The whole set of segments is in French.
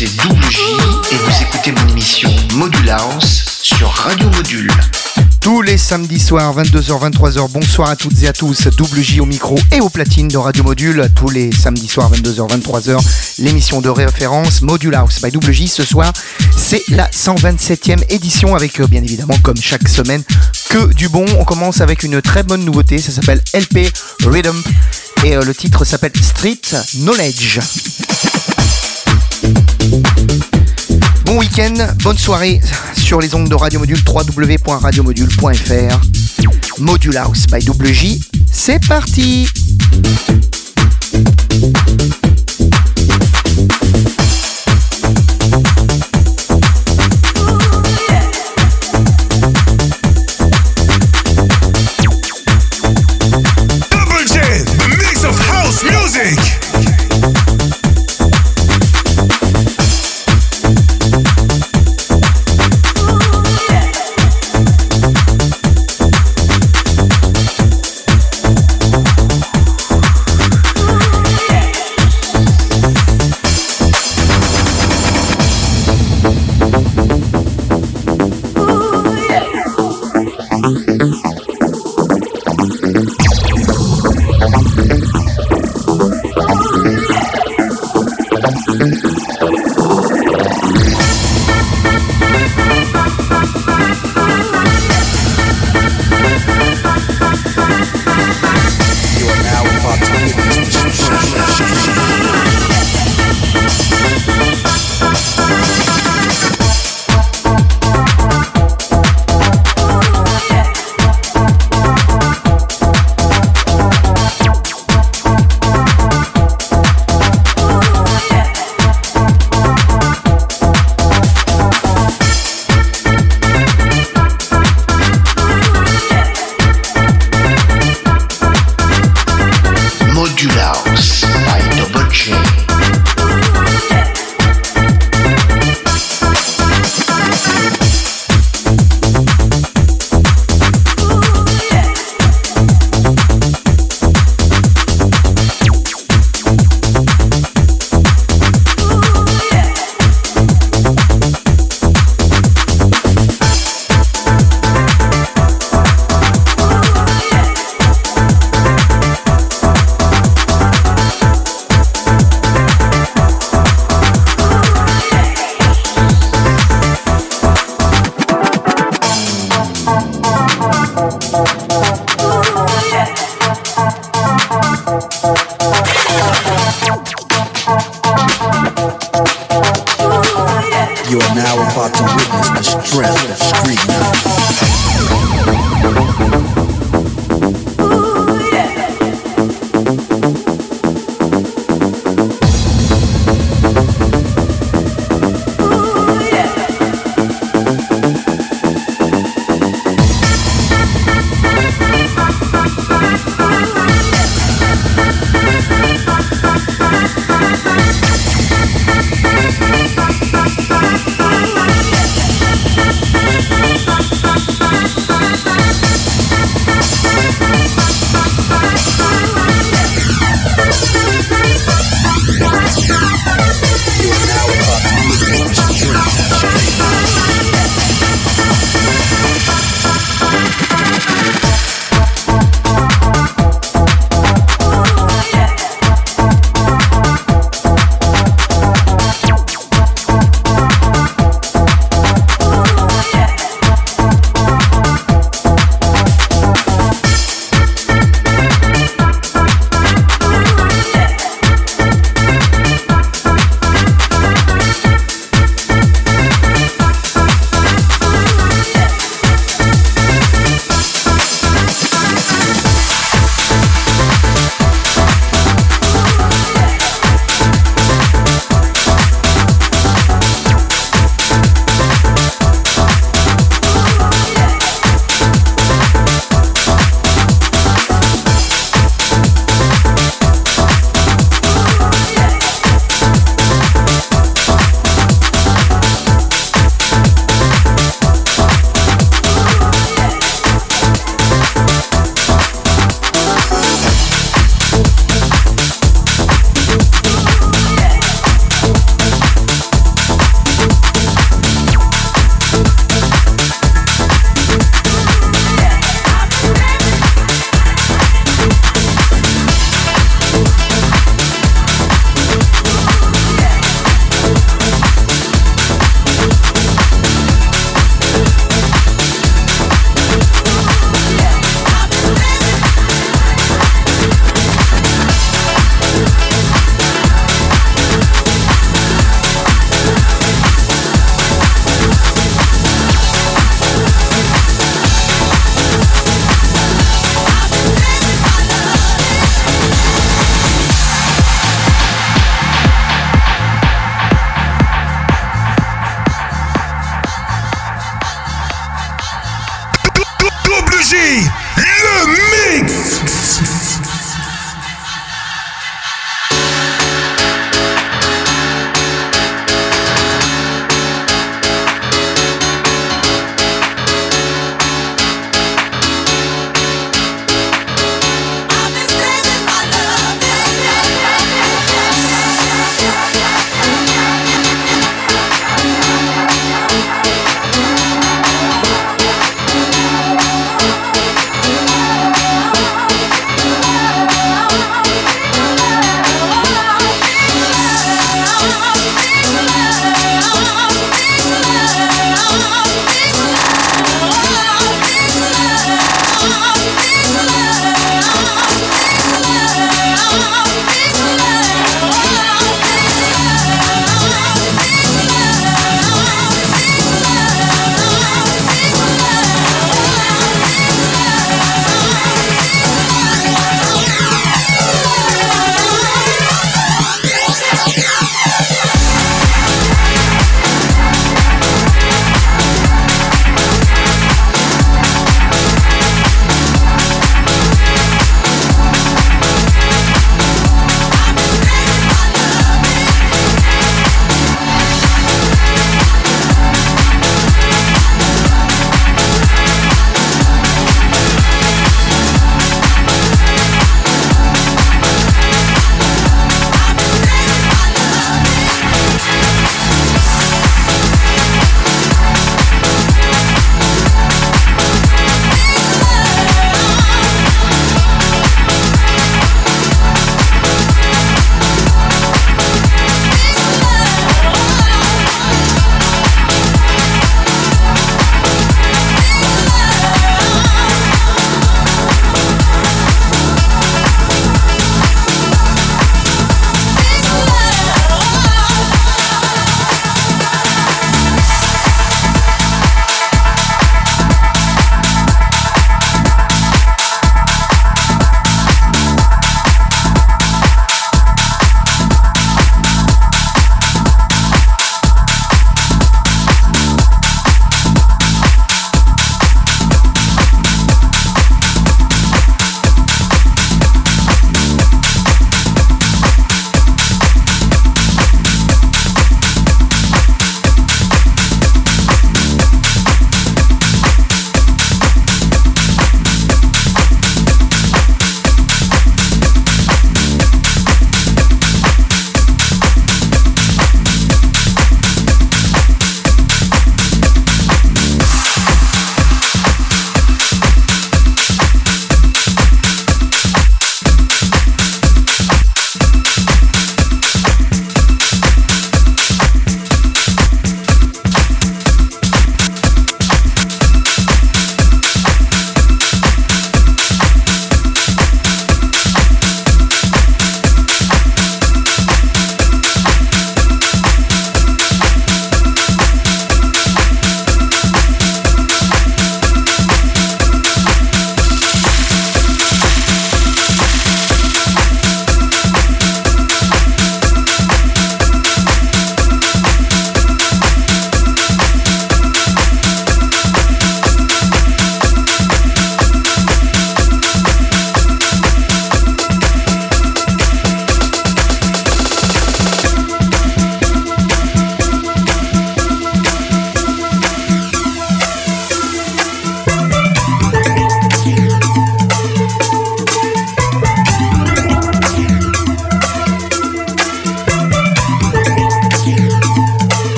c'est Double J et vous écoutez mon émission Module House sur Radio Module. Tous les samedis soirs, 22h, 23h, bonsoir à toutes et à tous. Double J au micro et aux platines de Radio Module. Tous les samedis soirs, 22h, 23h, l'émission de référence Module House by Double J. Ce soir, c'est la 127e édition avec, euh, bien évidemment, comme chaque semaine, que du bon. On commence avec une très bonne nouveauté. Ça s'appelle LP Rhythm et euh, le titre s'appelle Street Knowledge. Bon week-end, bonne soirée sur les ondes de Radio Module, www.radiomodule.fr. Module House by WJ, c'est parti!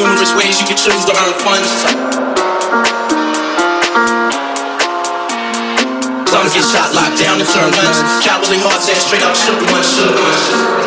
numerous ways you can choose to earn funds. Some get shot, locked down, and turned nuns. Cowardly hearts and straight up shook ones, shook ones.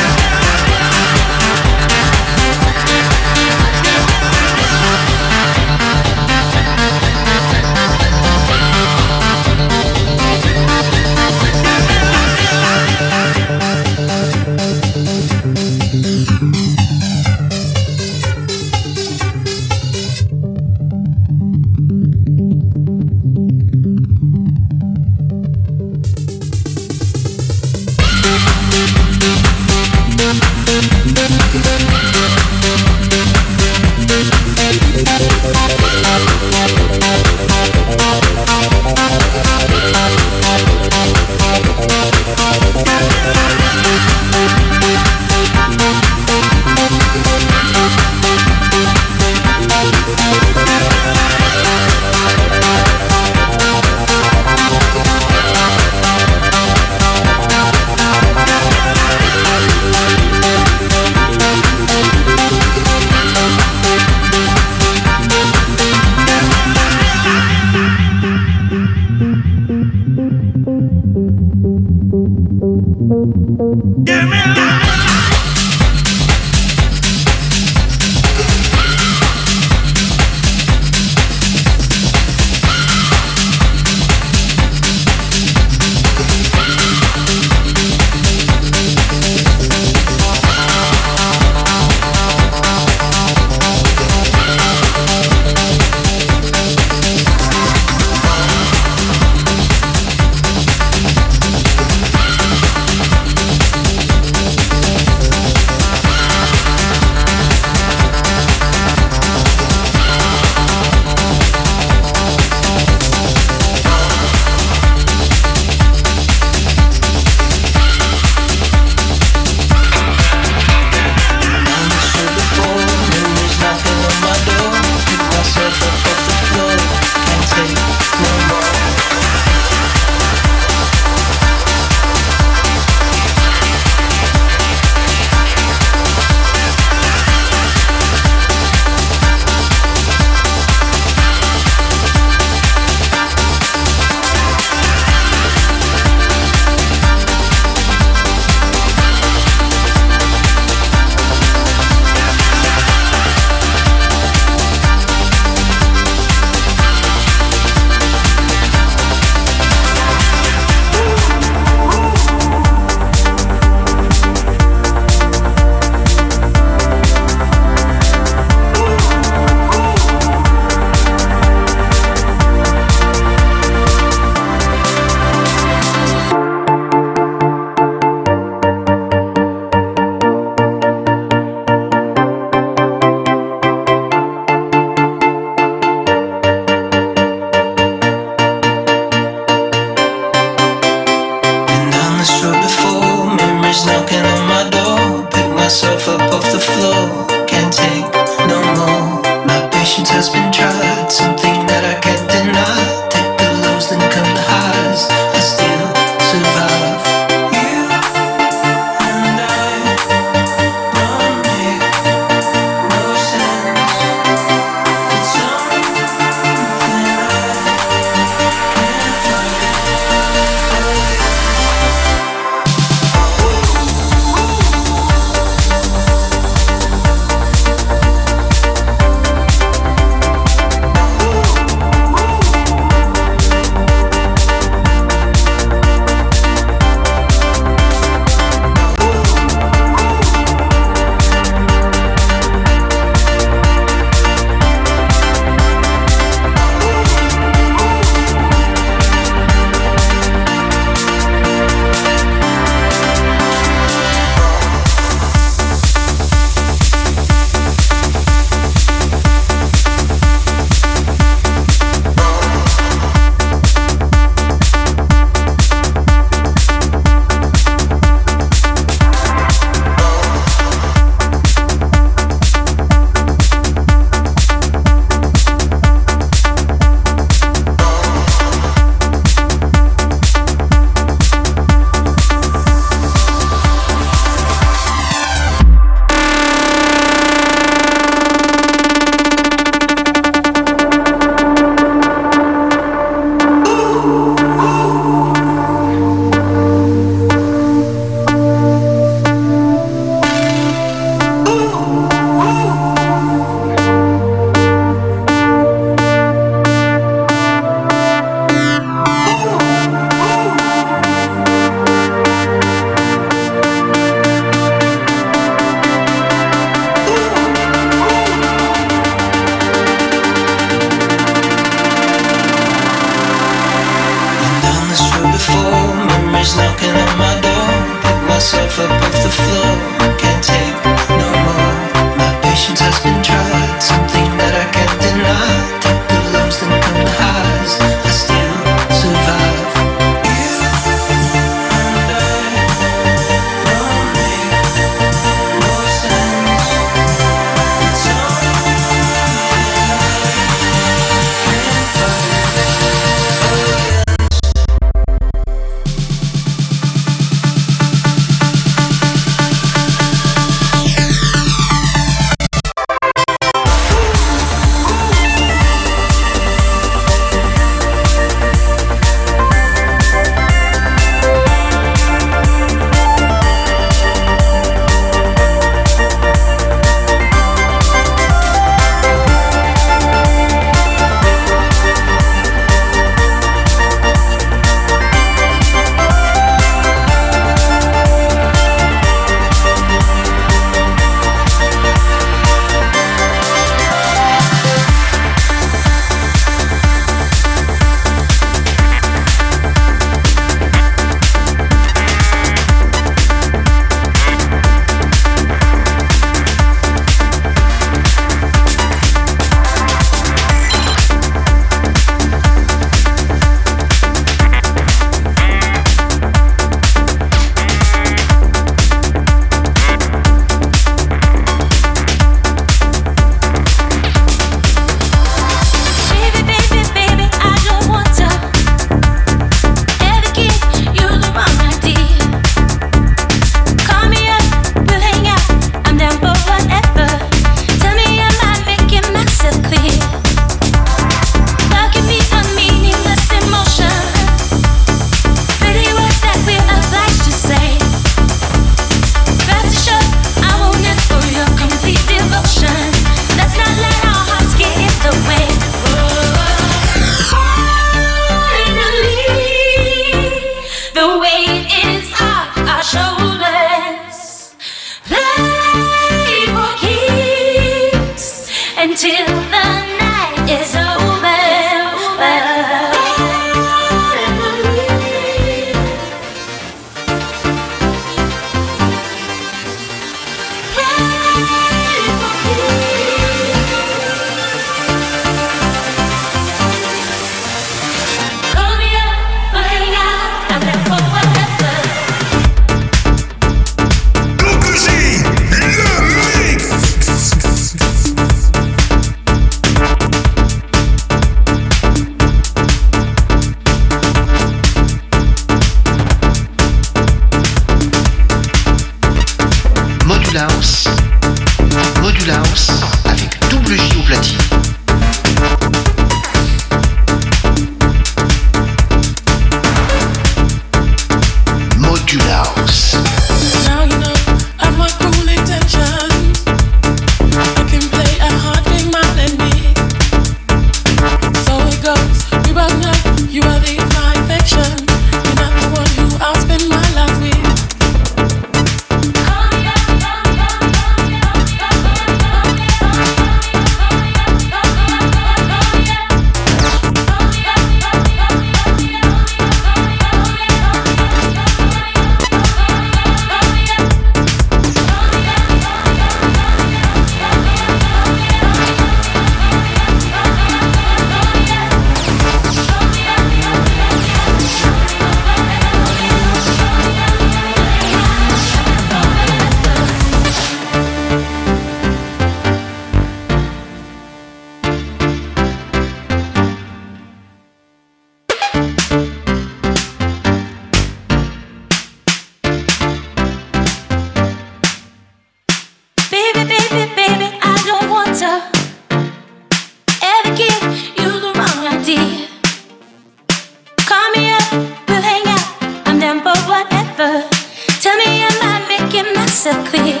Myself clear.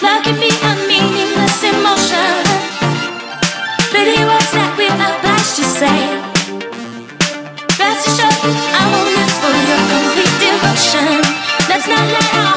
Love can be a meaningless emotion. Pretty words that we're obliged to say. Rest assured, I won't miss for your complete devotion. Let's not let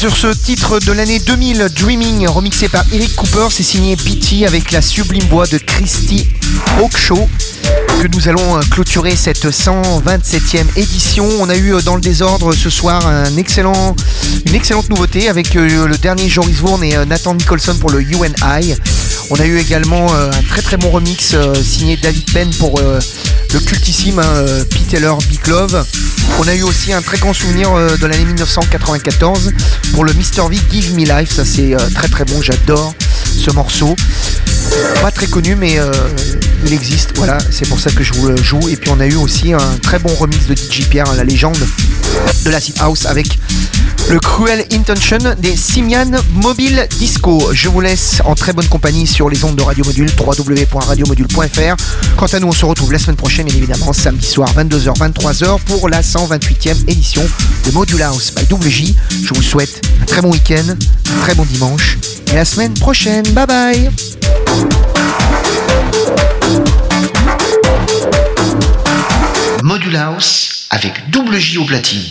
sur ce titre de l'année 2000, Dreaming, remixé par Eric Cooper, c'est signé PT avec la sublime voix de Christy Hawkshaw que nous allons euh, clôturer cette 127e édition. On a eu euh, dans le désordre ce soir une excellente nouveauté avec euh, le dernier Joris Vaughan et Nathan Nicholson pour le UNI. On a eu également un très très bon remix signé David Penn pour le cultissime hein, Pete Taylor Big Love. On a eu aussi un très grand souvenir de l'année 1994 pour le Mr. V Give Me Life. Ça c'est très très bon, j'adore ce morceau. Pas très connu, mais euh, il existe. Voilà, c'est pour ça que je vous le joue. Et puis on a eu aussi un très bon remix de DJ Pierre, la légende de la House, avec le Cruel Intention des Simian Mobile Disco. Je vous laisse en très bonne compagnie sur les ondes de Radio Module, www.radiomodule.fr. Quant à nous, on se retrouve la semaine prochaine, évidemment, samedi soir, 22h, 23h, pour la 128e édition de Module House by WJ. Je vous souhaite un très bon week-end, un très bon dimanche, et la semaine prochaine. Bye bye Module House avec double J au platine.